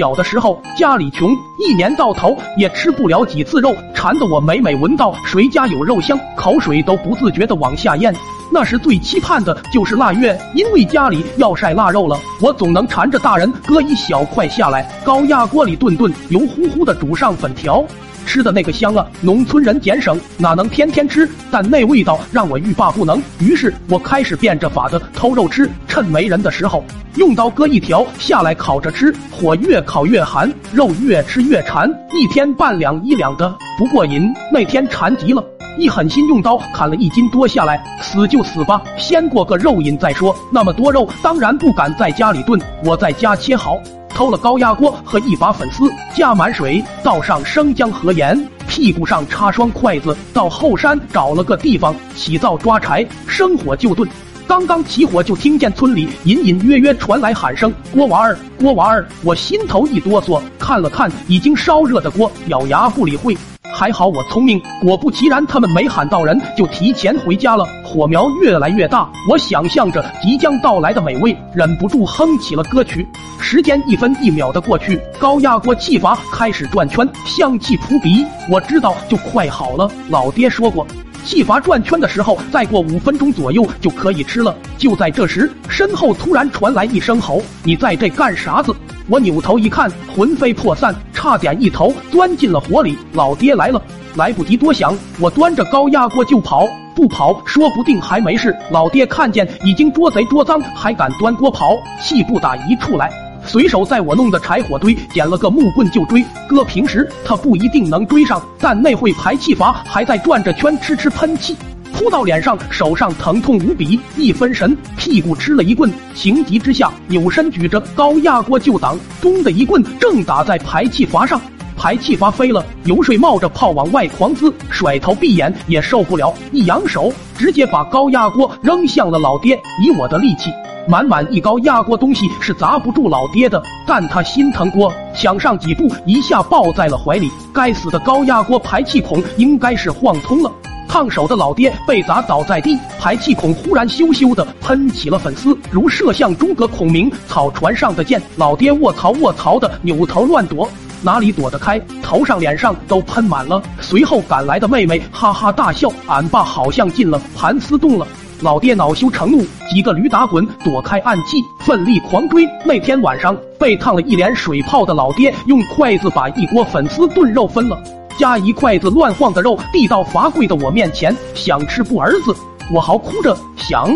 小的时候家里穷，一年到头也吃不了几次肉，馋得我每每闻到谁家有肉香，口水都不自觉的往下咽。那时最期盼的就是腊月，因为家里要晒腊肉了，我总能缠着大人割一小块下来，高压锅里炖炖，油乎乎的煮上粉条。吃的那个香啊！农村人俭省，哪能天天吃？但那味道让我欲罢不能。于是我开始变着法的偷肉吃，趁没人的时候，用刀割一条下来烤着吃。火越烤越寒，肉越吃越馋，一天半两一两的不过瘾。那天馋极了，一狠心用刀砍了一斤多下来，死就死吧，先过个肉瘾再说。那么多肉，当然不敢在家里炖，我在家切好。偷了高压锅和一把粉丝，加满水，倒上生姜和盐，屁股上插双筷子，到后山找了个地方起灶抓柴，生火就炖。刚刚起火，就听见村里隐隐约约传来喊声：“锅娃儿，锅娃儿！”我心头一哆嗦，看了看已经烧热的锅，咬牙不理会。还好我聪明，果不其然，他们没喊到人就提前回家了。火苗越来越大，我想象着即将到来的美味，忍不住哼起了歌曲。时间一分一秒的过去，高压锅气阀开始转圈，香气扑鼻。我知道就快好了。老爹说过，气阀转圈的时候，再过五分钟左右就可以吃了。就在这时，身后突然传来一声吼：“你在这干啥子？”我扭头一看，魂飞魄散，差点一头钻进了火里。老爹来了，来不及多想，我端着高压锅就跑。不跑，说不定还没事。老爹看见已经捉贼捉赃，还敢端锅跑，气不打一处来，随手在我弄的柴火堆捡了个木棍就追。哥平时他不一定能追上，但那会排气阀还在转着圈，哧哧喷气。扑到脸上，手上疼痛无比，一分神，屁股吃了一棍，情急之下扭身举着高压锅就挡，咚的一棍正打在排气阀上，排气阀飞了，油水冒着泡往外狂滋，甩头闭眼也受不了，一扬手直接把高压锅扔向了老爹。以我的力气，满满一高压锅东西是砸不住老爹的，但他心疼锅，抢上几步，一下抱在了怀里。该死的高压锅排气孔应该是晃通了。烫手的老爹被砸倒在地，排气孔忽然咻咻的喷起了粉丝，如射向诸葛孔明草船上的箭。老爹卧槽卧槽的扭头乱躲，哪里躲得开？头上脸上都喷满了。随后赶来的妹妹哈哈大笑，俺爸好像进了盘丝洞了。老爹恼羞成怒，几个驴打滚躲开暗器，奋力狂追。那天晚上被烫了一脸水泡的老爹，用筷子把一锅粉丝炖肉分了。夹一筷子乱晃的肉递到罚跪的我面前，想吃不儿子？我嚎哭着想，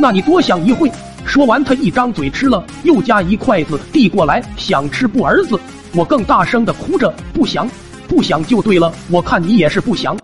那你多想一会。说完，他一张嘴吃了，又夹一筷子递过来，想吃不儿子？我更大声的哭着不想，不想就对了。我看你也是不想。